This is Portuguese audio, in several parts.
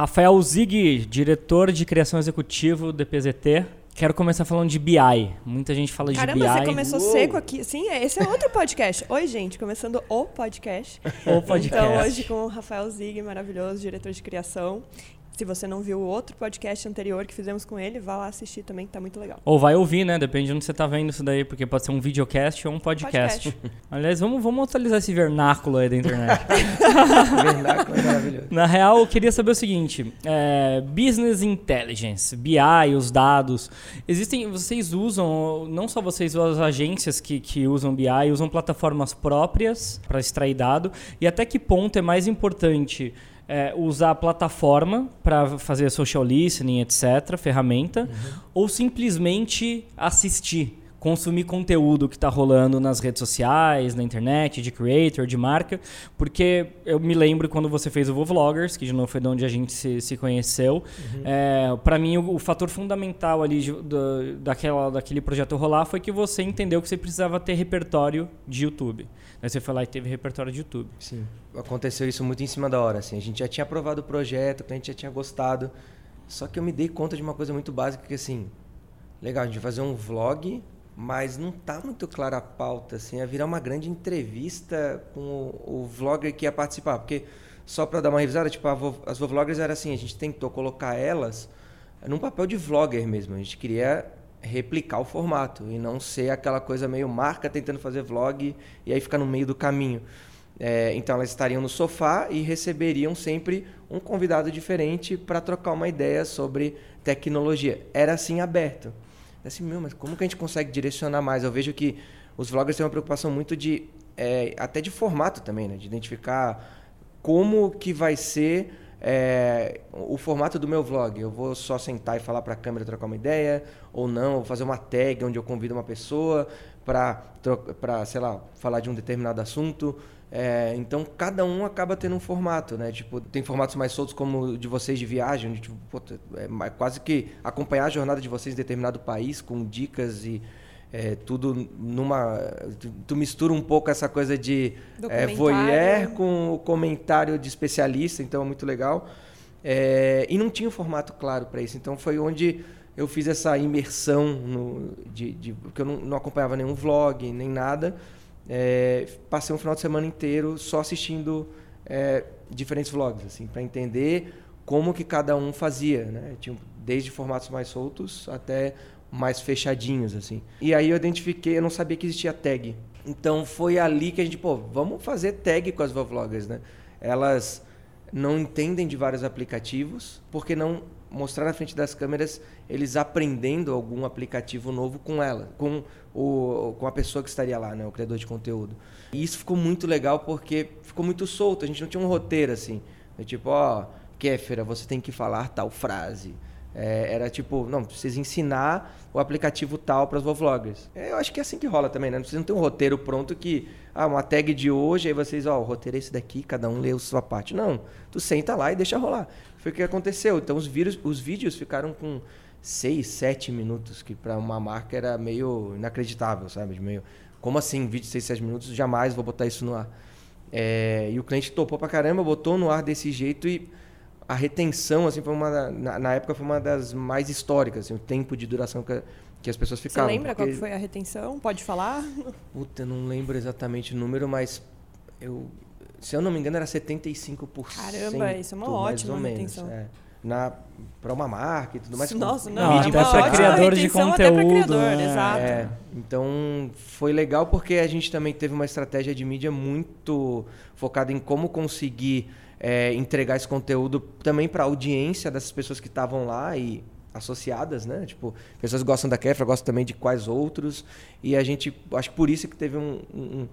Rafael Zig, diretor de criação executivo do PZT. Quero começar falando de BI. Muita gente fala Caramba, de BI. você começou Uou. seco aqui. Sim, esse é outro podcast. Oi, gente, começando o podcast. O podcast. Então, hoje com o Rafael Zig, maravilhoso, diretor de criação. Se você não viu o outro podcast anterior que fizemos com ele, vá lá assistir também, que tá muito legal. Ou vai ouvir, né? Depende de onde você tá vendo isso daí, porque pode ser um videocast ou um podcast. podcast. Aliás, vamos, vamos atualizar esse vernáculo aí da internet. vernáculo é maravilhoso. Na real, eu queria saber o seguinte: é, Business Intelligence, BI, os dados. Existem. Vocês usam, não só vocês, as agências que, que usam BI, usam plataformas próprias para extrair dado. E até que ponto é mais importante? É, usar a plataforma para fazer social listening, etc., ferramenta, uhum. ou simplesmente assistir, consumir conteúdo que está rolando nas redes sociais, na internet, de creator, de marca, porque eu me lembro quando você fez o Vloggers, que de novo foi de onde a gente se, se conheceu, uhum. é, para mim o, o, fator fundamental ali de, do, daquela, daquele projeto rolar foi que você entendeu que você precisava ter repertório de YouTube. Aí você foi lá e teve repertório de YouTube. Sim. Aconteceu isso muito em cima da hora, assim. A gente já tinha aprovado o projeto, a gente já tinha gostado. Só que eu me dei conta de uma coisa muito básica que assim, legal, a gente vai fazer um vlog, mas não tá muito clara a pauta, assim, ia virar uma grande entrevista com o, o vlogger que ia participar, porque só para dar uma revisada, tipo, as vloggers era assim, a gente tentou colocar elas num papel de vlogger mesmo, a gente queria replicar o formato e não ser aquela coisa meio marca tentando fazer vlog e aí ficar no meio do caminho. É, então elas estariam no sofá e receberiam sempre um convidado diferente para trocar uma ideia sobre tecnologia. Era assim aberto. Assim, meu, mas como que a gente consegue direcionar mais? Eu vejo que os vloggers têm uma preocupação muito de é, até de formato também, né? De identificar como que vai ser é, o formato do meu vlog. Eu vou só sentar e falar para a câmera trocar uma ideia, ou não, vou fazer uma tag onde eu convido uma pessoa para, sei lá, falar de um determinado assunto. É, então cada um acaba tendo um formato, né? Tipo, tem formatos mais soltos como o de vocês de viagem, onde tipo, é quase que acompanhar a jornada de vocês em determinado país com dicas e é, tudo numa. Tu, tu, mistura um pouco essa coisa de é, voyeur com o comentário de especialista, então é muito legal. É, e não tinha um formato claro para isso, então foi onde eu fiz essa imersão no, de, de, porque eu não, não, acompanhava nenhum vlog nem nada. É, passei um final de semana inteiro só assistindo é, diferentes vlogs, assim, para entender como que cada um fazia, né? Tinha desde formatos mais soltos até mais fechadinhos, assim. E aí eu identifiquei, eu não sabia que existia tag. Então foi ali que a gente, pô, vamos fazer tag com as vloggers, né? Elas não entendem de vários aplicativos, porque não mostrar na frente das câmeras eles aprendendo algum aplicativo novo com ela, com, o, com a pessoa que estaria lá, né, o criador de conteúdo. E isso ficou muito legal porque ficou muito solto, a gente não tinha um roteiro assim. É tipo, ó, Kéfera, você tem que falar tal frase. É, era tipo, não, precisa ensinar o aplicativo tal para os vloggers. É, eu acho que é assim que rola também, né? Não precisa ter um roteiro pronto que, ah, uma tag de hoje, aí vocês, ó, o roteiro é esse daqui, cada um lê a sua parte. Não, tu senta lá e deixa rolar. Foi o que aconteceu. Então os, vírus, os vídeos ficaram com 6, 7 minutos, que para uma marca era meio inacreditável, sabe? Meio, como assim, vídeo de 6, 7 minutos? Jamais vou botar isso no ar. É, e o cliente topou pra caramba, botou no ar desse jeito e a retenção, assim, foi uma na, na, época foi uma das mais históricas, assim, o tempo de duração que, que as pessoas ficavam. Você lembra porque... qual foi a retenção? Pode falar? Puta, não lembro exatamente o número, mas eu, se eu não me engano, era 75%. Caramba, isso é uma ótima retenção. É. Na, para uma marca e tudo mais. Nossa, não, não é para criador de conteúdo. Criador, né? Exato. É, então foi legal porque a gente também teve uma estratégia de mídia muito focada em como conseguir é, entregar esse conteúdo também para a audiência dessas pessoas que estavam lá e associadas, né? Tipo, pessoas gostam da Kefra, gostam também de quais outros. E a gente, acho que por isso que teve um, um,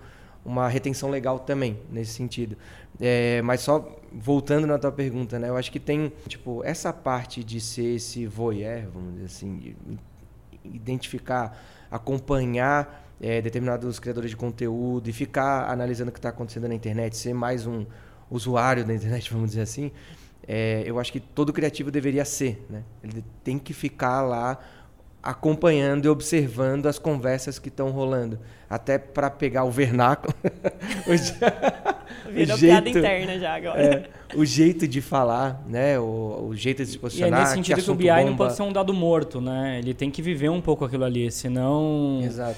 uma retenção legal também, nesse sentido. É, mas só voltando na tua pergunta, né? Eu acho que tem, tipo, essa parte de ser esse voyeur, vamos dizer assim, de identificar, acompanhar é, determinados criadores de conteúdo e ficar analisando o que está acontecendo na internet, ser mais um usuário da internet, vamos dizer assim, é, eu acho que todo criativo deveria ser. Né? Ele tem que ficar lá acompanhando e observando as conversas que estão rolando, até para pegar o vernáculo, Virou jeito, piada interna já agora. É, o jeito de falar, né? O, o jeito de se posicionar. E é nesse sentido que, que o BI bomba. não pode ser um dado morto, né? Ele tem que viver um pouco aquilo ali, senão. Exato.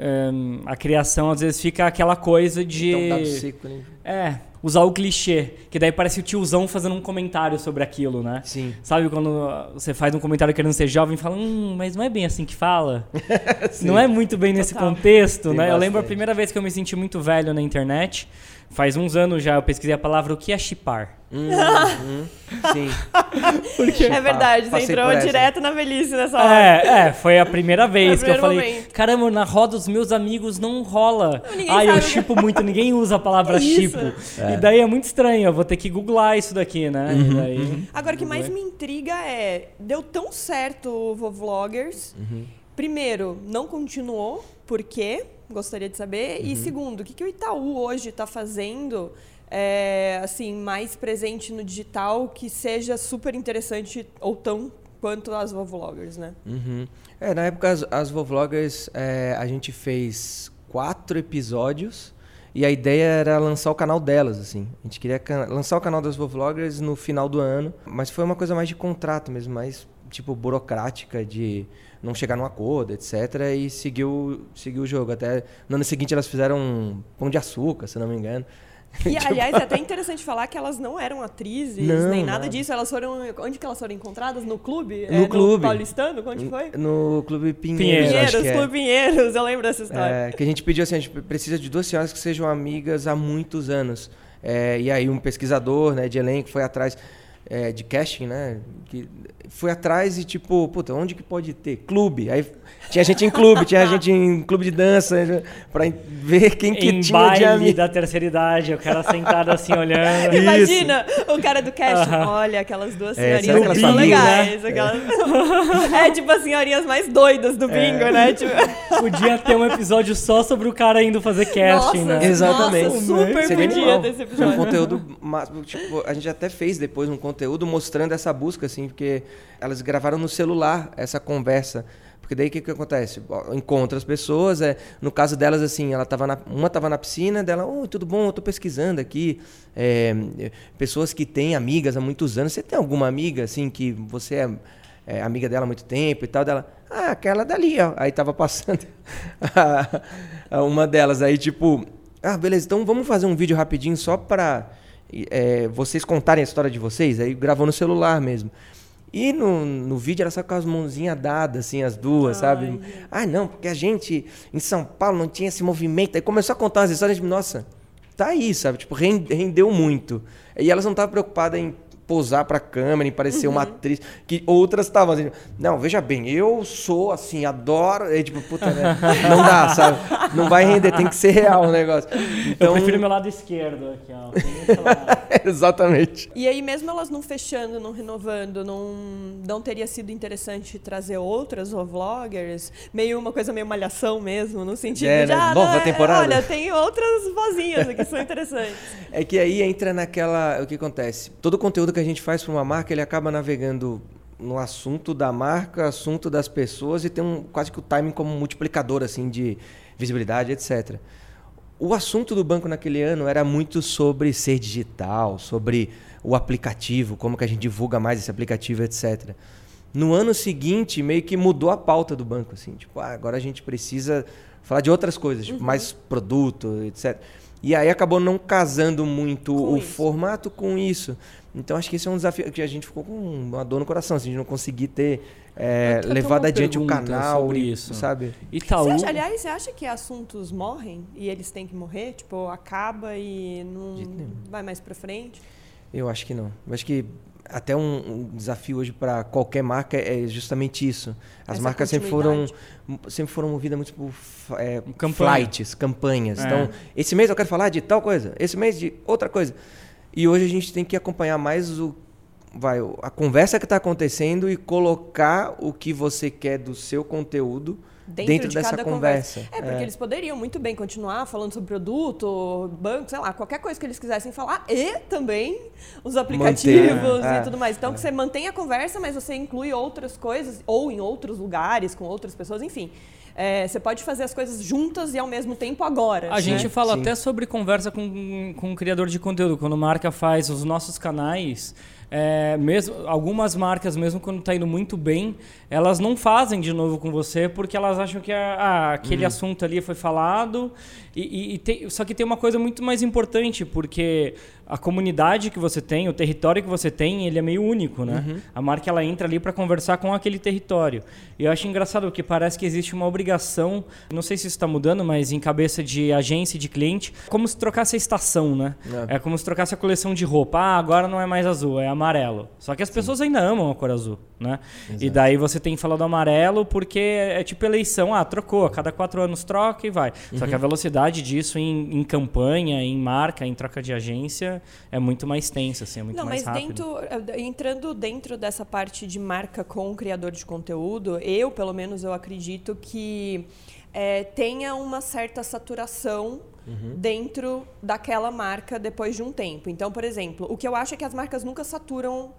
Um, a criação às vezes fica aquela coisa de. Então, seco, né? É, usar o clichê, que daí parece o tiozão fazendo um comentário sobre aquilo, né? Sim. Sabe quando você faz um comentário querendo ser jovem e fala, hum, mas não é bem assim que fala? não é muito bem nesse contexto, Tem né? Bastante. Eu lembro a primeira vez que eu me senti muito velho na internet, faz uns anos já, eu pesquisei a palavra o que é chipar. Hum, hum, sim. Porque, é verdade, você entrou direto na velhice nessa hora. É, é foi a primeira vez que eu falei, momento. caramba, na roda dos meus amigos não rola. Ah, eu chipo muito, ninguém usa a palavra chipo. É. E daí é muito estranho, eu vou ter que googlar isso daqui, né? Uhum, daí, uhum. Agora, o que mais me intriga é, deu tão certo o Vovloggers, uhum. primeiro, não continuou, por quê? Gostaria de saber. E uhum. segundo, o que, que o Itaú hoje está fazendo é, assim, mais presente no digital que seja super interessante ou tão quanto as Vovloggers, né? Uhum. É, na época as, as Vovloggers é, a gente fez quatro episódios e a ideia era lançar o canal delas, assim. A gente queria lançar o canal das Vovloggers no final do ano, mas foi uma coisa mais de contrato mesmo, mais tipo burocrática de não chegar num acordo, etc. E seguiu, seguiu o jogo. Até no ano seguinte elas fizeram um pão de açúcar, se não me engano. E, tipo... aliás, é até interessante falar que elas não eram atrizes, não, nem nada não. disso. Elas foram. Onde que elas foram encontradas? No clube? No é, clube. No paulistano? Onde foi? No Clube Pinheiros. Pinheiros, acho que é. Clube Pinheiros, eu lembro dessa história. É, que a gente pediu assim: a gente precisa de duas senhoras que sejam amigas há muitos anos. É, e aí um pesquisador né, de elenco foi atrás é, de casting, né? Que foi atrás e tipo, puta, onde que pode ter? Clube. Aí tinha gente em clube, tinha gente em clube de dança, pra ver quem que em tinha baile de amigo. da terceira idade, o cara sentado assim olhando. Imagina o cara do casting, uh -huh. olha, aquelas duas é, senhorinhas que são legais. Né? Aquelas... é tipo as senhorinhas mais doidas do bingo, é. né? Tipo... Podia ter um episódio só sobre o cara indo fazer casting, nossa, né? Exatamente. Nossa, super Seria podia ter esse episódio. Um conteúdo, tipo, a gente até fez depois um conteúdo mostrando essa busca, assim, porque elas gravaram no celular essa conversa. Porque daí o que, que acontece? Encontra as pessoas, é, no caso delas, assim, ela tava na, uma estava na piscina, dela, oh, tudo bom, eu estou pesquisando aqui. É, pessoas que têm amigas há muitos anos. Você tem alguma amiga, assim, que você é, é amiga dela há muito tempo e tal? Dela, ah, aquela dali, ó. Aí tava passando uma delas. Aí, tipo, ah, beleza, então vamos fazer um vídeo rapidinho só para é, vocês contarem a história de vocês. Aí gravou no celular mesmo. E no, no vídeo era só com as mãozinhas dadas, assim, as duas, Ai. sabe? Ah, não, porque a gente em São Paulo não tinha esse movimento. Aí começou a contar umas histórias de, nossa, tá aí, sabe? Tipo, rendeu muito. E elas não estavam preocupadas em posar pra câmera e parecer uhum. uma atriz. Que outras estavam assim, não, veja bem, eu sou assim, adoro. É tipo, puta, né? Não dá, sabe? Não vai render, tem que ser real o negócio. Então... Eu prefiro meu lado esquerdo aqui, ó. Exatamente. E aí, mesmo elas não fechando, não renovando, não, não teria sido interessante trazer outras vloggers? Meio uma coisa meio malhação mesmo, no sentido é, de, né? ah, nova né? temporada. Olha, tem outras vozinhas que são interessantes. É que aí entra naquela. O que acontece? Todo o conteúdo que a gente faz para uma marca, ele acaba navegando no assunto da marca, assunto das pessoas e tem um quase que o timing como multiplicador assim de visibilidade, etc. O assunto do banco naquele ano era muito sobre ser digital, sobre o aplicativo, como que a gente divulga mais esse aplicativo, etc. No ano seguinte, meio que mudou a pauta do banco, assim, tipo, ah, agora a gente precisa falar de outras coisas, tipo, uhum. mais produto, etc. E aí acabou não casando muito com o isso. formato com isso. Então acho que esse é um desafio que a gente ficou com uma dor no coração, assim, de não conseguir ter é, levado adiante o canal, sobre isso. sabe? Itaú... Você acha, aliás, você acha que assuntos morrem e eles têm que morrer? Tipo, acaba e não vai mais para frente? Eu acho que não. Eu acho que até um, um desafio hoje para qualquer marca é justamente isso. As Essa marcas sempre foram sempre foram movidas muito por é, Campanha. flights, campanhas. É. Então, esse mês eu quero falar de tal coisa, esse mês de outra coisa. E hoje a gente tem que acompanhar mais o vai a conversa que está acontecendo e colocar o que você quer do seu conteúdo dentro, dentro de dessa cada conversa. conversa. É, porque é. eles poderiam muito bem continuar falando sobre produto, banco, sei lá, qualquer coisa que eles quisessem falar, e também os aplicativos Manter, e é. tudo mais. Então, que você mantém a conversa, mas você inclui outras coisas, ou em outros lugares, com outras pessoas, enfim. É, você pode fazer as coisas juntas e ao mesmo tempo agora. A né? gente fala Sim. até sobre conversa com, com um criador de conteúdo. Quando a marca faz os nossos canais, é, mesmo algumas marcas, mesmo quando está indo muito bem, elas não fazem de novo com você porque elas acham que a, ah, aquele uhum. assunto ali foi falado. E, e, e tem, só que tem uma coisa muito mais importante, porque a comunidade que você tem, o território que você tem, ele é meio único, né? Uhum. A marca ela entra ali para conversar com aquele território. E eu acho engraçado porque parece que existe uma obrigação, não sei se isso está mudando, mas em cabeça de agência e de cliente, como se trocasse a estação, né? É. é. como se trocasse a coleção de roupa. Ah, agora não é mais azul, é amarelo. Só que as Sim. pessoas ainda amam a cor azul, né? Exato. E daí você tem que falar do amarelo porque é tipo eleição, ah, trocou, a cada quatro anos troca e vai. Uhum. Só que a uhum. velocidade disso em, em campanha, em marca, em troca de agência é muito mais tensa, assim, é muito Não, mais mas Dentro, eh, entrando dentro dessa parte de marca com o criador de conteúdo, eu, pelo menos, eu acredito que é, tenha uma certa saturação uhum. dentro daquela marca depois de um tempo. Então, por exemplo, o que eu acho é que as marcas nunca saturam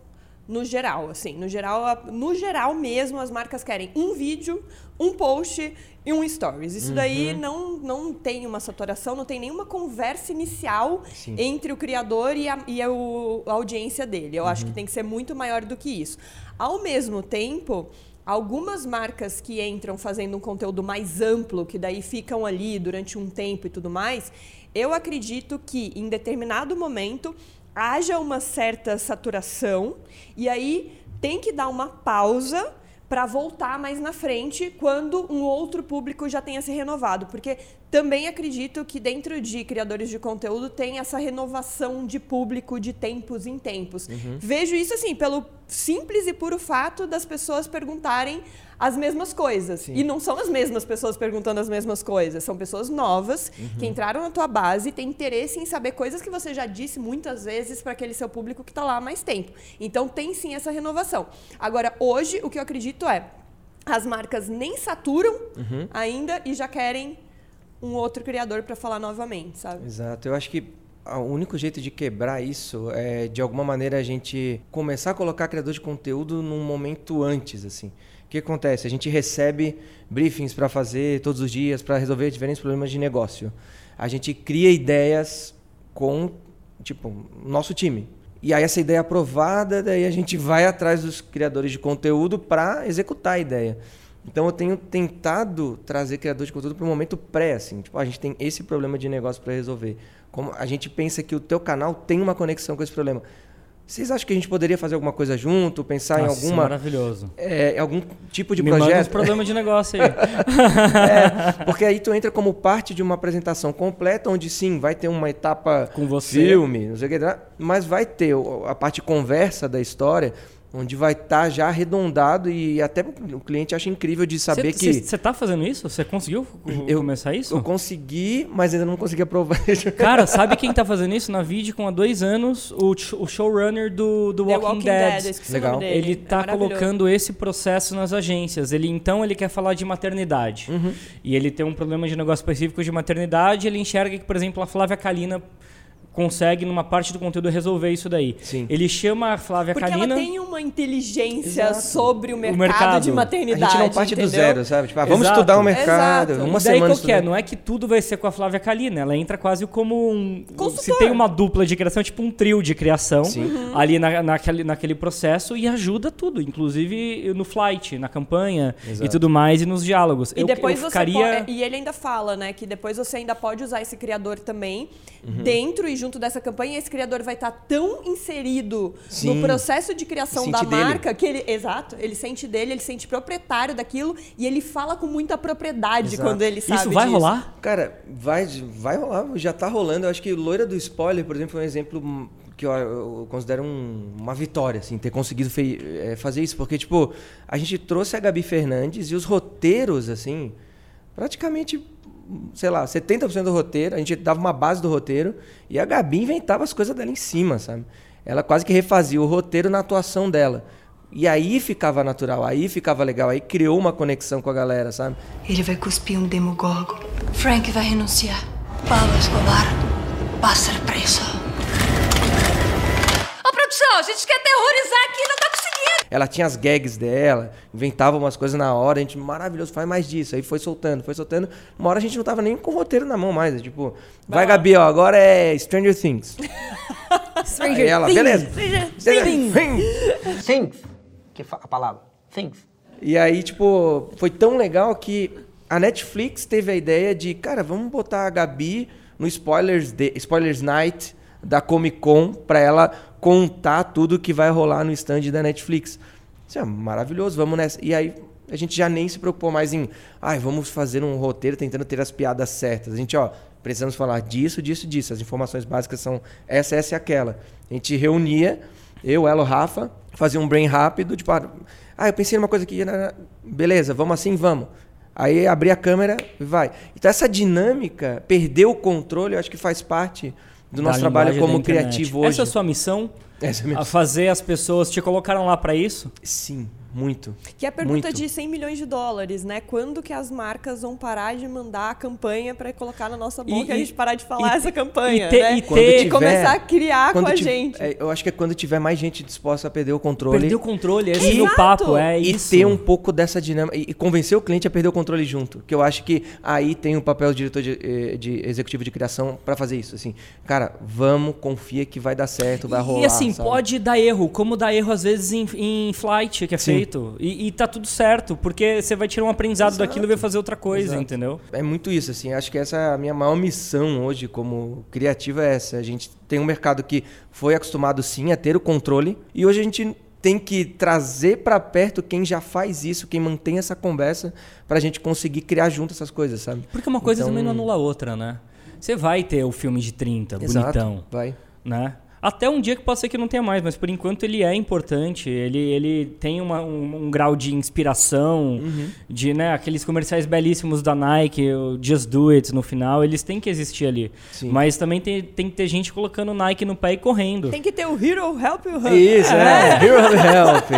no geral, assim, no geral, no geral mesmo as marcas querem um vídeo, um post e um stories. Isso uhum. daí não, não tem uma saturação, não tem nenhuma conversa inicial Sim. entre o criador e a, e a, a audiência dele. Eu uhum. acho que tem que ser muito maior do que isso. Ao mesmo tempo, algumas marcas que entram fazendo um conteúdo mais amplo, que daí ficam ali durante um tempo e tudo mais, eu acredito que em determinado momento haja uma certa saturação e aí tem que dar uma pausa para voltar mais na frente quando um outro público já tenha se renovado, porque também acredito que dentro de criadores de conteúdo tem essa renovação de público de tempos em tempos. Uhum. Vejo isso assim pelo simples e puro fato das pessoas perguntarem as mesmas coisas. Sim. E não são as mesmas pessoas perguntando as mesmas coisas, são pessoas novas uhum. que entraram na tua base e têm interesse em saber coisas que você já disse muitas vezes para aquele seu público que está lá há mais tempo. Então tem sim essa renovação. Agora, hoje, o que eu acredito é as marcas nem saturam uhum. ainda e já querem um outro criador para falar novamente, sabe? Exato. Eu acho que o único jeito de quebrar isso é, de alguma maneira, a gente começar a colocar criador de conteúdo num momento antes, assim. O que acontece? A gente recebe briefings para fazer todos os dias, para resolver diferentes problemas de negócio. A gente cria ideias com, tipo, nosso time. E aí essa ideia é aprovada, daí a gente vai atrás dos criadores de conteúdo para executar a ideia. Então eu tenho tentado trazer criadores de conteúdo para o momento pré, assim, tipo, a gente tem esse problema de negócio para resolver. Como a gente pensa que o teu canal tem uma conexão com esse problema. Vocês acham que a gente poderia fazer alguma coisa junto, pensar Nossa, em alguma maravilhoso. É, algum tipo de Me projeto? Manda problema de negócio aí. é, porque aí tu entra como parte de uma apresentação completa, onde sim, vai ter uma etapa com você, filme, não sei o que, mas vai ter a parte conversa da história onde vai estar tá já arredondado e até o cliente acha incrível de saber cê, que... Você está fazendo isso? Você conseguiu eu, começar isso? Eu consegui, mas ainda não consegui aprovar. Cara, sabe quem está fazendo isso? Na vídeo com há dois anos, o, o showrunner do, do Walking, Walking, Dead. Dead Legal. Ele está é colocando esse processo nas agências. Ele Então, ele quer falar de maternidade. Uhum. E ele tem um problema de negócio específico de maternidade. Ele enxerga que, por exemplo, a Flávia Kalina consegue, numa parte do conteúdo, resolver isso daí. Sim. Ele chama a Flávia Porque Kalina... ela tem uma inteligência Exato. sobre o mercado, o mercado, de maternidade. A gente não parte entendeu? do zero, sabe? Tipo, ah, vamos Exato. estudar o mercado. Exato. Uma e daí semana qualquer, não é que tudo vai ser com a Flávia Kalina. Ela entra quase como um... Consultor. Se tem uma dupla de criação, tipo um trio de criação uhum. ali na, naquele, naquele processo e ajuda tudo. Inclusive no flight, na campanha Exato. e tudo mais, e nos diálogos. E eu, depois eu ficaria... você pode, E ele ainda fala, né? Que depois você ainda pode usar esse criador também uhum. dentro e junto dessa campanha. Esse criador vai estar tão inserido Sim. no processo de criação da dele. marca que ele, exato, ele sente dele, ele sente proprietário daquilo e ele fala com muita propriedade exato. quando ele sabe Isso vai disso. rolar? Cara, vai, vai rolar, já tá rolando. Eu acho que Loira do Spoiler, por exemplo, foi um exemplo que eu, eu considero um, uma vitória, assim, ter conseguido fei, é, fazer isso. Porque, tipo, a gente trouxe a Gabi Fernandes e os roteiros, assim, praticamente sei lá, 70% do roteiro, a gente dava uma base do roteiro e a Gabi inventava as coisas dela em cima, sabe? Ela quase que refazia o roteiro na atuação dela. E aí ficava natural, aí ficava legal, aí criou uma conexão com a galera, sabe? Ele vai cuspir um demogorgon. Frank vai renunciar. Paulo Escobar ser preso. A gente quer terrorizar aqui, não tá conseguindo. Ela tinha as gags dela, inventava umas coisas na hora, a gente, maravilhoso, faz mais disso. Aí foi soltando, foi soltando. Uma hora a gente não tava nem com o roteiro na mão mais. Tipo, vai, Gabi, ó, agora é Stranger Things. Stranger Aí ela, Things. beleza. Stranger Things. Things, que fa- a palavra. Things. E aí, tipo, foi tão legal que a Netflix teve a ideia de, cara, vamos botar a Gabi no Spoilers, Day, Spoilers Night da Comic Con pra ela contar tudo que vai rolar no stand da Netflix. Isso é maravilhoso, vamos nessa. E aí a gente já nem se preocupou mais em, ai, vamos fazer um roteiro tentando ter as piadas certas. A gente, ó, precisamos falar disso, disso, disso. As informações básicas são essa, essa e aquela. A gente reunia, eu, ela, o Rafa, fazia um brain rápido, tipo, ah, ah, eu pensei numa coisa aqui, beleza, vamos assim, vamos. Aí abrir a câmera vai. Então essa dinâmica, perder o controle, eu acho que faz parte do nosso trabalho como criativo hoje. Essa é a sua missão? Essa é a minha A fazer as pessoas te colocaram lá pra isso? Sim, muito. Que é a pergunta Muito. de 100 milhões de dólares, né? Quando que as marcas vão parar de mandar a campanha para colocar na nossa boca e, a e- gente parar de falar e- essa campanha, e ter- né? e ter- e começar a criar com a gente. é, eu acho que é quando tiver mais gente disposta a perder o controle. Perder o controle, esse é Exato. o papo, é e isso. ter um pouco dessa dinâmica e e convencer o cliente a perder o controle junto. Que eu acho que aí tem o papel do diretor de, eh, de executivo de criação para fazer isso. Assim, cara, vamos, confia que vai dar certo, vai rolar. E assim, sabe? pode dar erro, como dá erro às vezes em, em flight que é Sim. Feito. E, e tá tudo certo, porque você vai tirar um aprendizado Exato. daquilo e vai fazer outra coisa, Exato. entendeu? É muito isso, assim. Acho que essa é a minha maior missão hoje como criativa é essa. A gente tem um mercado que foi acostumado sim a ter o controle e hoje a gente tem que trazer para perto quem já faz isso, quem mantém essa conversa para a gente conseguir criar junto essas coisas, sabe? Porque uma coisa Então- também não anula a outra, né? Você vai ter o filme de 30, Exato, bonitão, vai. né? Até um dia que pode ser que não tenha mais, mas por enquanto ele é importante. Ele, ele tem uma- um, um grau de inspiração, Uhum. de né, aqueles comerciais belíssimos da Nike, o Just Do It no final, eles têm que existir ali. Sim. Mas também tem, tem que ter gente colocando Nike no pé e correndo. Tem que ter o Hero Help You Hub. Isso, é. Hero Help.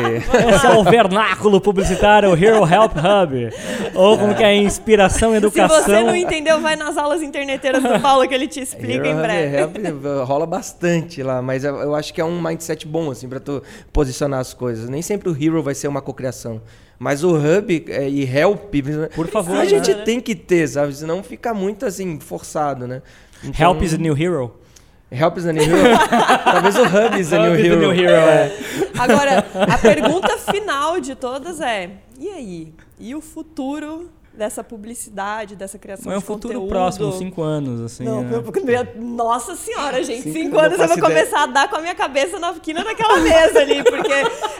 Esse é o vernáculo publicitário, o Hero Help Hub. Ou como que é inspiração, Se educação. você não entendeu, vai nas aulas interneteiras do Paulo que ele te explica em Hero breve. Help rola bastante lá, mas eu, eu acho que é um mindset bom, assim, pra tu posicionar as coisas. Nem sempre o Hero vai ser uma cocriação. Mas o Hub é, e Help, Por favor, a né? gente tem que ter, sabe? Senão fica muito, assim, forçado, né? Então, Help is a new hero. Help is the new hero? Talvez o Hub is the new Hub is the hero. new hero, é. Agora, a pergunta final de todas é: e aí? E o futuro dessa publicidade, dessa criação Mas é um de futuro conteúdo? próximo, cinco anos, assim. Não, né? meu- nossa senhora, gente. Cinco, Cinco, anos eu vou ideia. começar a dar com a minha cabeça na quina daquela mesa ali, porque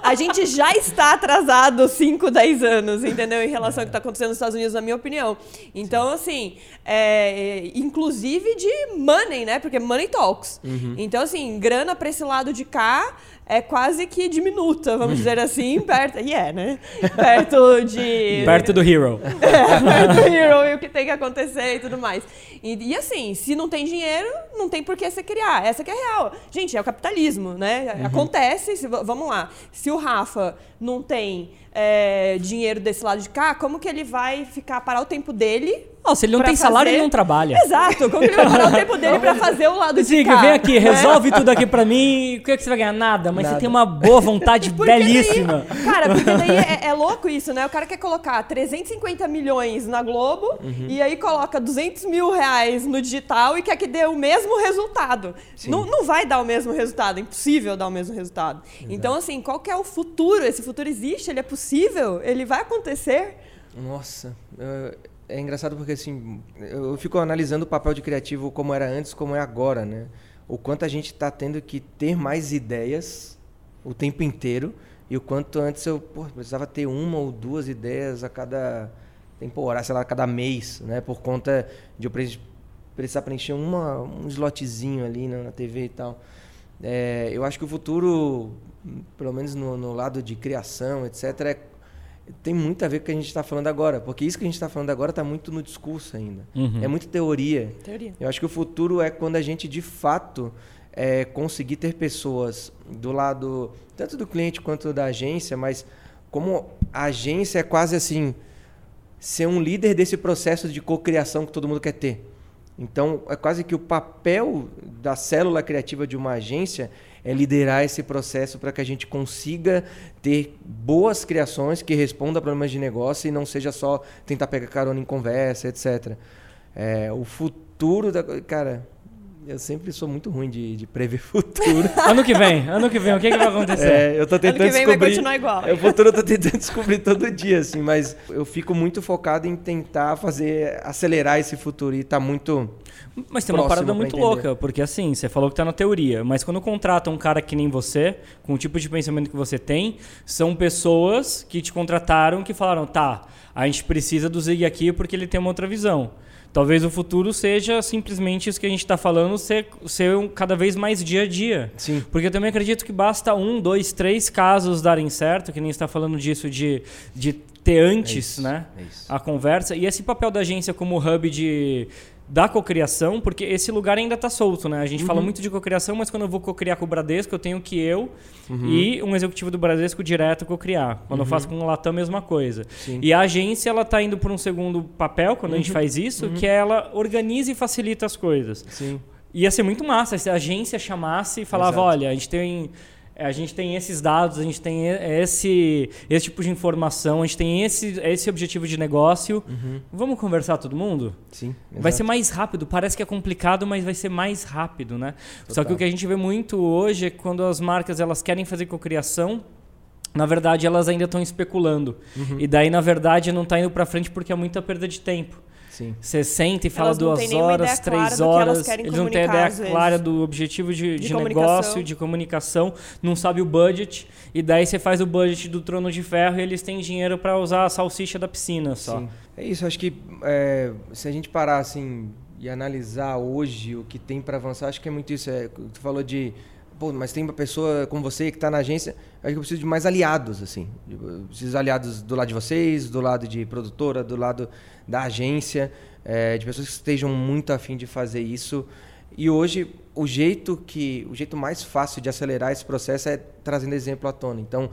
a gente já está atrasado 5, 10 anos, entendeu? Em relação ao que está acontecendo nos Estados Unidos, na minha opinião. Então, assim, é, inclusive de money, né? Porque money talks. Uhum. Então, assim, grana para esse lado de cá é quase que diminuta, vamos dizer assim, perto. E é, né? Perto de. Perto do hero. É, do Hero e o que tem que acontecer e tudo mais. E, e assim, se não tem dinheiro, não tem por que você criar. Essa que é real. Gente, é o capitalismo, né? Uhum. Acontece, se- vamos lá. Se o Rafa não tem é, dinheiro desse lado de cá, como que ele vai ficar parar o tempo dele? Não, se ele não tem salário, fazer- ele não trabalha. Exato, como que ele vai parar o tempo dele pra fazer o lado de Zig, cá? vem aqui, né? resolve tudo aqui pra mim. O que, é que você vai ganhar? Nada, mas Nada. você tem uma boa vontade Porque daí- belíssima. cara, porque daí é, é louco isso, né? O cara quer colocar 350 milhões na Globo Uhum. e aí coloca 200 mil reais no digital e quer que dê o mesmo resultado. Não, não vai dar o mesmo resultado, é impossível dar o mesmo resultado. Então, assim, qual que é o futuro? Esse futuro existe? Ele é possível? Ele vai acontecer? Nossa, é- é engraçado porque assim, eu fico analisando o papel de criativo como era antes, como é agora, né? O quanto a gente está tendo que ter mais ideias o tempo inteiro e o quanto antes eu pô, precisava ter uma ou duas ideias a cada temporada, sei lá, a cada mês, né? Por conta de eu pre- precisar preencher uma, um slotzinho ali na, na TV e tal. É, eu acho que o futuro, pelo menos no, no lado de criação, etc., é tem muito a ver com o que a gente está falando agora, porque isso que a gente está falando agora está muito no discurso ainda. Uhum. É muito teoria. Teoria. Eu acho que o futuro é quando a gente de fato é conseguir ter pessoas do lado tanto do cliente quanto da agência, mas como a agência é quase assim ser um líder desse processo de cocriação que todo mundo quer ter. Então, é quase que o papel da célula criativa de uma agência é liderar esse processo para que a gente consiga ter boas criações que respondam a problemas de negócio e não seja só tentar pegar carona em conversa, etc. É, o futuro da. Cara, eu sempre sou muito ruim de, de prever futuro. ano que vem, ano que vem, o que, que vai acontecer? É, eu tô tentando ano que vem descobrir. Vai continuar igual. É, o futuro eu tô tentando descobrir todo dia, assim, mas eu fico muito focado em tentar fazer, acelerar esse futuro e tá muito. Mas tem uma parada muito louca, porque assim, você falou que tá na teoria, mas quando contrata um cara que nem você, com o tipo de pensamento que você tem, são pessoas que te contrataram que falaram, tá, a gente precisa do Zig aqui porque ele tem uma outra visão. Talvez o futuro seja simplesmente isso que a gente está falando, ser, ser um, cada vez mais dia a dia. Sim. Porque eu também acredito que basta um, dois, três casos darem certo, que nem está falando disso de, de ter antes é isso, né, é a conversa. E esse papel da agência como hub de da cocriação, porque esse lugar ainda está solto, né? A gente uhum. fala muito de cocriação, mas quando eu vou cocriar com o Bradesco, eu tenho que eu uhum. e um executivo do Bradesco direto cocriar. Quando uhum. eu faço com o Latam, a mesma coisa. Sim. E a agência, ela está indo por um segundo papel, quando a gente uhum. faz isso, uhum. que é ela organiza e facilita as coisas. Sim. Ia ser muito massa se a agência chamasse e falava, Exato. olha, a gente tem a gente tem esses dados, a gente tem esse, esse tipo de informação, a gente tem esse, esse objetivo de negócio. Uhum. Vamos conversar todo mundo? Sim. Exato. Vai ser mais rápido. Parece que é complicado, mas vai ser mais rápido, né? Total. Só que o que a gente vê muito hoje é quando as marcas elas querem fazer cocriação, na verdade elas ainda estão especulando. Uhum. E daí, na verdade, não está indo para frente porque é muita perda de tempo. Sim. Você senta e fala duas horas, três horas. Eles não têm ideia clara do objetivo de, de, de negócio, de comunicação, não sabe o budget. E daí você faz o budget do trono de ferro e eles têm dinheiro para usar a salsicha da piscina só. Sim. É isso, acho que é, se a gente parar assim e analisar hoje o que tem para avançar, acho que é muito isso. É, tu falou de pô, mas tem uma pessoa como você que está na agência, acho que eu preciso de mais aliados, assim. Eu preciso de aliados do lado de vocês, do lado de produtora, do lado da agência, é, de pessoas que estejam muito afim de fazer isso. E hoje o jeito que, o jeito mais fácil de acelerar esse processo é trazendo exemplo à tona. Então,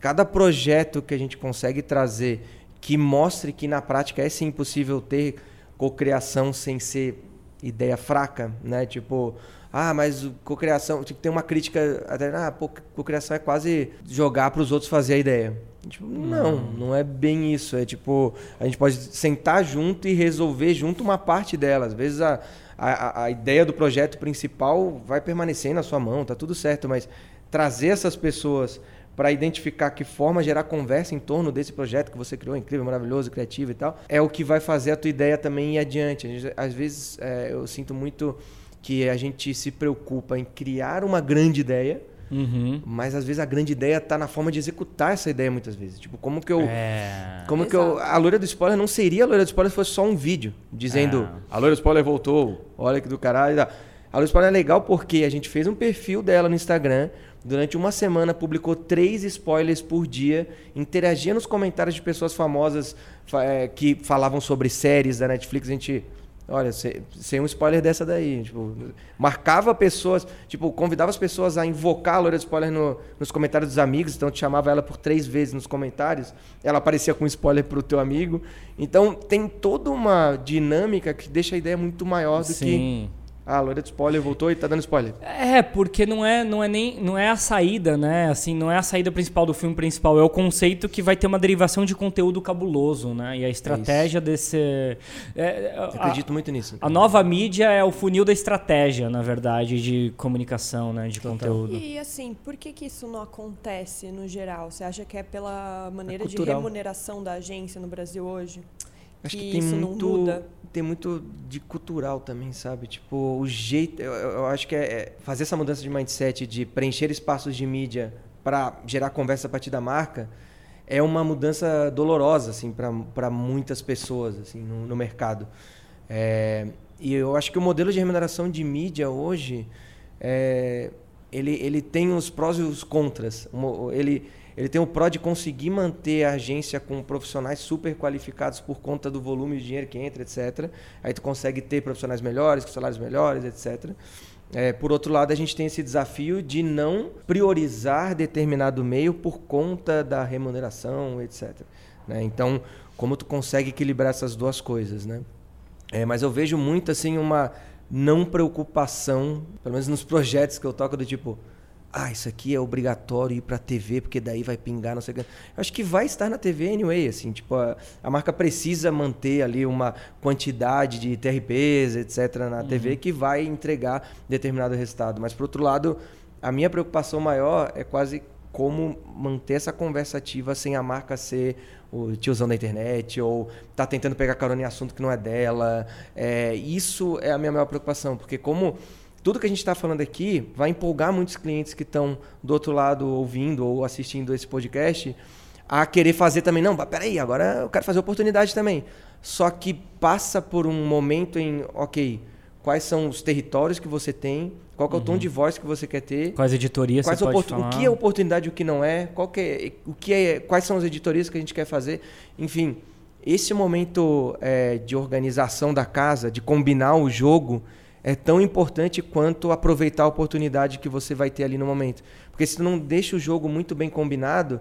cada projeto que a gente consegue trazer que mostre que na prática é sim possível ter cocriação sem ser ideia fraca, né? Tipo, ah, mas cocriação, tem uma crítica até, ah, pô, cocriação é quase jogar para os outros fazer a ideia. Tipo, não, não é bem isso. É tipo, a gente pode sentar junto e resolver junto uma parte dela. Às vezes a, a, a ideia do projeto principal vai permanecer na sua mão, tá tudo certo, mas trazer essas pessoas para identificar que forma gerar conversa em torno desse projeto que você criou, incrível, maravilhoso, criativo e tal, é o que vai fazer a tua ideia também ir adiante. Às vezes é, eu sinto muito que a gente se preocupa em criar uma grande ideia, uhum. mas às vezes a grande ideia está na forma de executar essa ideia muitas vezes. Tipo, como que eu. É... Como Exato. que eu. A loira do spoiler não seria a loira do spoiler se fosse só um vídeo dizendo é. a loira do spoiler voltou, olha que do caralho. A loira do spoiler é legal porque a gente fez um perfil dela no Instagram. Durante uma semana publicou três spoilers por dia, interagia nos comentários de pessoas famosas é, que falavam sobre séries da Netflix. A gente Olha, sem um spoiler dessa daí. Tipo, marcava pessoas, tipo, convidava as pessoas a invocar a loira de spoiler no, nos comentários dos amigos, então te chamava ela por três vezes nos comentários, ela aparecia com spoiler pro teu amigo. Então tem toda uma dinâmica que deixa a ideia muito maior do Sim. que ah, a loira de spoiler voltou e tá dando spoiler. É, porque não é, não é nem não é a saída, né? Assim, não é a saída principal do filme principal, é o conceito que vai ter uma derivação de conteúdo cabuloso, né? E a estratégia é desse é, Eu acredito muito nisso. A nova mídia é o funil da estratégia, na verdade, de comunicação, né, de Total. conteúdo. E assim, por que que isso não acontece no geral? Você acha que é pela maneira é de remuneração da agência no Brasil hoje? Acho que, que tem muito, tem muito de cultural também, sabe? Tipo, o jeito, eu, eu acho que é, é, fazer essa mudança de mindset de preencher espaços de mídia para gerar conversa a partir da marca é uma mudança dolorosa assim para muitas pessoas assim no, no mercado. É, e eu acho que o modelo de remuneração de mídia hoje é, ele, ele tem os prós e os contras. Ele ele tem o pró de conseguir manter a agência com profissionais super qualificados por conta do volume de dinheiro que entra, etc. Aí tu consegue ter profissionais melhores, com salários melhores, etc. É, por outro lado, a gente tem esse desafio de não priorizar determinado meio por conta da remuneração, etc. Né? Então, como tu consegue equilibrar essas duas coisas, né? É, mas eu vejo muito assim uma não preocupação, pelo menos nos projetos que eu toco do tipo, ah, isso aqui é obrigatório ir para TV porque daí vai pingar, não sei o que. Eu acho que vai estar na TV anyway, assim, tipo, a, a marca precisa manter ali uma quantidade de TRPs, etc, na uhum. TV que vai entregar determinado resultado. Mas por outro lado, a minha preocupação maior é quase como manter essa conversa ativa sem a marca ser o tiozão da internet ou tá tentando pegar carona em assunto que não é dela. É, isso é a minha maior preocupação, porque como tudo que a gente está falando aqui vai empolgar muitos clientes que estão do outro lado ouvindo ou assistindo esse podcast a querer fazer também. Não, peraí, agora eu quero fazer oportunidade também. Só que passa por um momento em, ok, quais são os territórios que você tem, qual é o tom uhum. de voz que você quer ter, quais editorias quais você pode falar. o que é oportunidade e o que não é, qual que é, o que é, quais são as editorias que a gente quer fazer, enfim, esse momento é, de organização da casa, de combinar o jogo, é tão importante quanto aproveitar a oportunidade que você vai ter ali no momento, porque se tu não deixa o jogo muito bem combinado,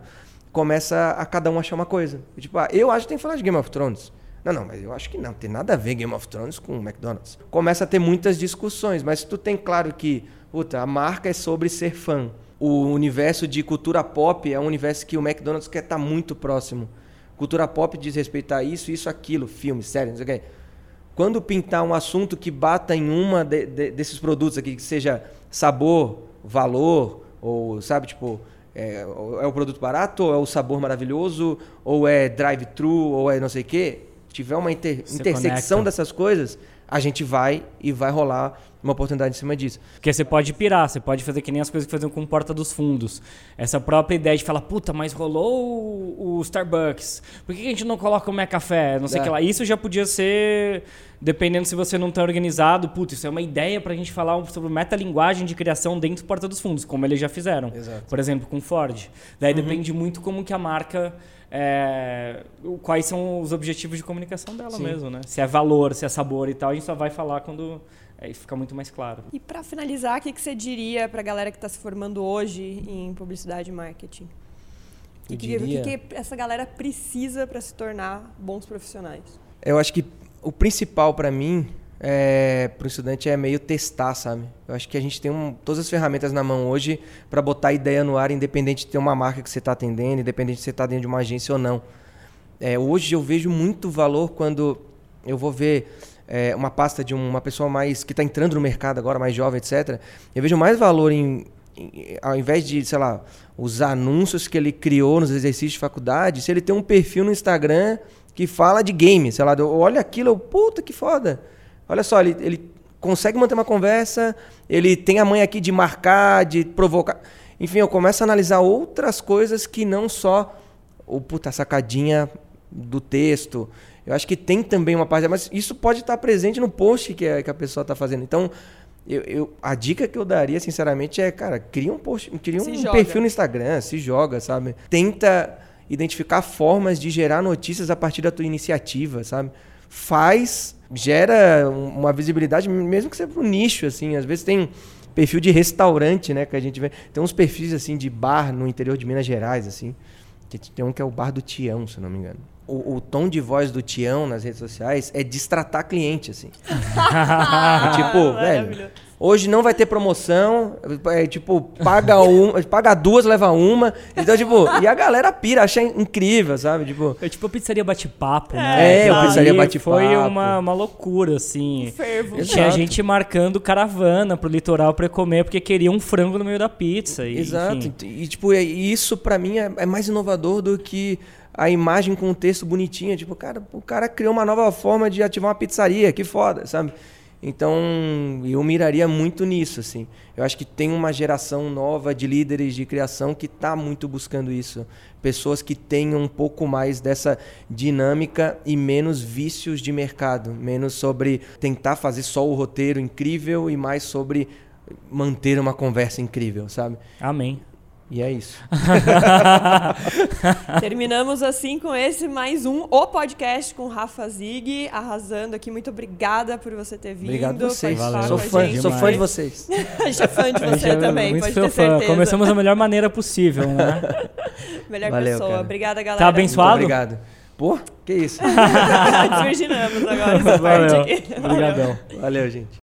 começa a cada um achar uma coisa. Tipo, ah, eu acho que tem que falar de Game of Thrones. Não, não, mas eu acho que não tem nada a ver Game of Thrones com McDonald's. Começa a ter muitas discussões, mas tu tem claro que, puta, a marca é sobre ser fã. O universo de cultura pop é um universo que o McDonald's quer estar tá muito próximo. Cultura pop diz respeito a isso, isso, aquilo, filme, série, não sei o quê. Quando pintar um assunto que bata em uma de, de, desses produtos aqui, que seja sabor, valor, ou, sabe, tipo, é, é o produto barato, ou é o sabor maravilhoso, ou é drive-thru, ou é não sei o quê, tiver uma inter, intersecção conecta. dessas coisas, a gente vai e vai rolar uma oportunidade em cima disso. Porque você pode pirar, você pode fazer que nem as coisas que faziam com Porta dos Fundos. Essa própria ideia de falar, puta, mas rolou o, Starbucks. Por que a gente não coloca o Café? Não sei o é. que lá. Isso já podia ser, dependendo se você não está organizado, puta, isso é uma ideia para a gente falar sobre metalinguagem de criação dentro do Porta dos Fundos, como eles já fizeram. Exato. Por exemplo, com Ford. Daí uhum. depende muito como que a marca é, quais são os objetivos de comunicação dela Sim. mesmo, né? Se é valor, se é sabor e tal, a gente só vai falar quando é, fica muito mais claro. E para finalizar, o que, que você diria para a galera que está se formando hoje em publicidade e marketing? O que, que, que, que essa galera precisa para se tornar bons profissionais? Eu acho que o principal para mim é, para o estudante é meio testar, sabe? Eu acho que a gente tem um, todas as ferramentas na mão hoje para botar ideia no ar, independente de ter uma marca que você está atendendo, independente de você estar tá dentro de uma agência ou não. É, hoje eu vejo muito valor quando eu vou ver é, uma pasta de uma pessoa mais que está entrando no mercado agora, mais jovem, etc. Eu vejo mais valor em, em, ao invés de, sei lá, os anúncios que ele criou nos exercícios de faculdade, se ele tem um perfil no Instagram que fala de game, sei lá, olha aquilo, eu, puta que foda Olha só, ele, ele consegue manter uma conversa, ele tem a mãe aqui de marcar, de provocar. Enfim, eu começo a analisar outras coisas que não só o puta sacadinha do texto. Eu acho que tem também uma parte, mas isso pode estar presente no post que a, que a pessoa está fazendo. Então, eu, eu, a dica que eu daria, sinceramente, é, cara, cria um post, cria um perfil no Instagram, se joga, sabe? Tenta identificar formas de gerar notícias a partir da tua iniciativa, sabe? Faz gera uma visibilidade, mesmo que seja para o nicho, assim. Às vezes tem perfil de restaurante, né? Que a gente vê. Tem uns perfis, assim, de bar no interior de Minas Gerais, assim. Que tem um que é o bar do Tião, se não me engano. O, o tom de voz do Tião nas redes sociais é destratar cliente, assim. é, tipo, velho Hoje não vai ter promoção. É, tipo, paga um, paga duas, leva uma. Então, tipo, e a galera pira, acha incrível, sabe? Tipo, é tipo a pizzaria bate-papo, né? É, a pizzaria bate-papo. Foi uma, uma loucura, assim. Fervo. Tinha Exato. gente marcando caravana pro litoral pra comer porque queria um frango no meio da pizza. E, Exato. Enfim. E, tipo, isso para mim é, é mais inovador do que a imagem com o texto bonitinho. Tipo, cara, o cara criou uma nova forma de ativar uma pizzaria, que foda, sabe? Então, eu miraria muito nisso, assim. Eu acho que tem uma geração nova de líderes de criação que está muito buscando isso. Pessoas que tenham um pouco mais dessa dinâmica e menos vícios de mercado. Menos sobre tentar fazer só o roteiro incrível e mais sobre manter uma conversa incrível, sabe? Amém. E é isso. Terminamos assim com esse mais um O Podcast com Rafa Zig, arrasando aqui. Muito obrigada por você ter vindo. Obrigado a vocês. Valeu. Sou com a fã, sou fã de vocês. A gente é fã de você é também, muito pode ter fã. certeza. Começamos da melhor maneira possível, né? Melhor Valeu, pessoa. cara. Obrigada, galera. Tá abençoado? Muito obrigado. Pô, que isso. Desvirginamos agora essa parte Valeu. aqui. Obrigadão. Valeu, gente.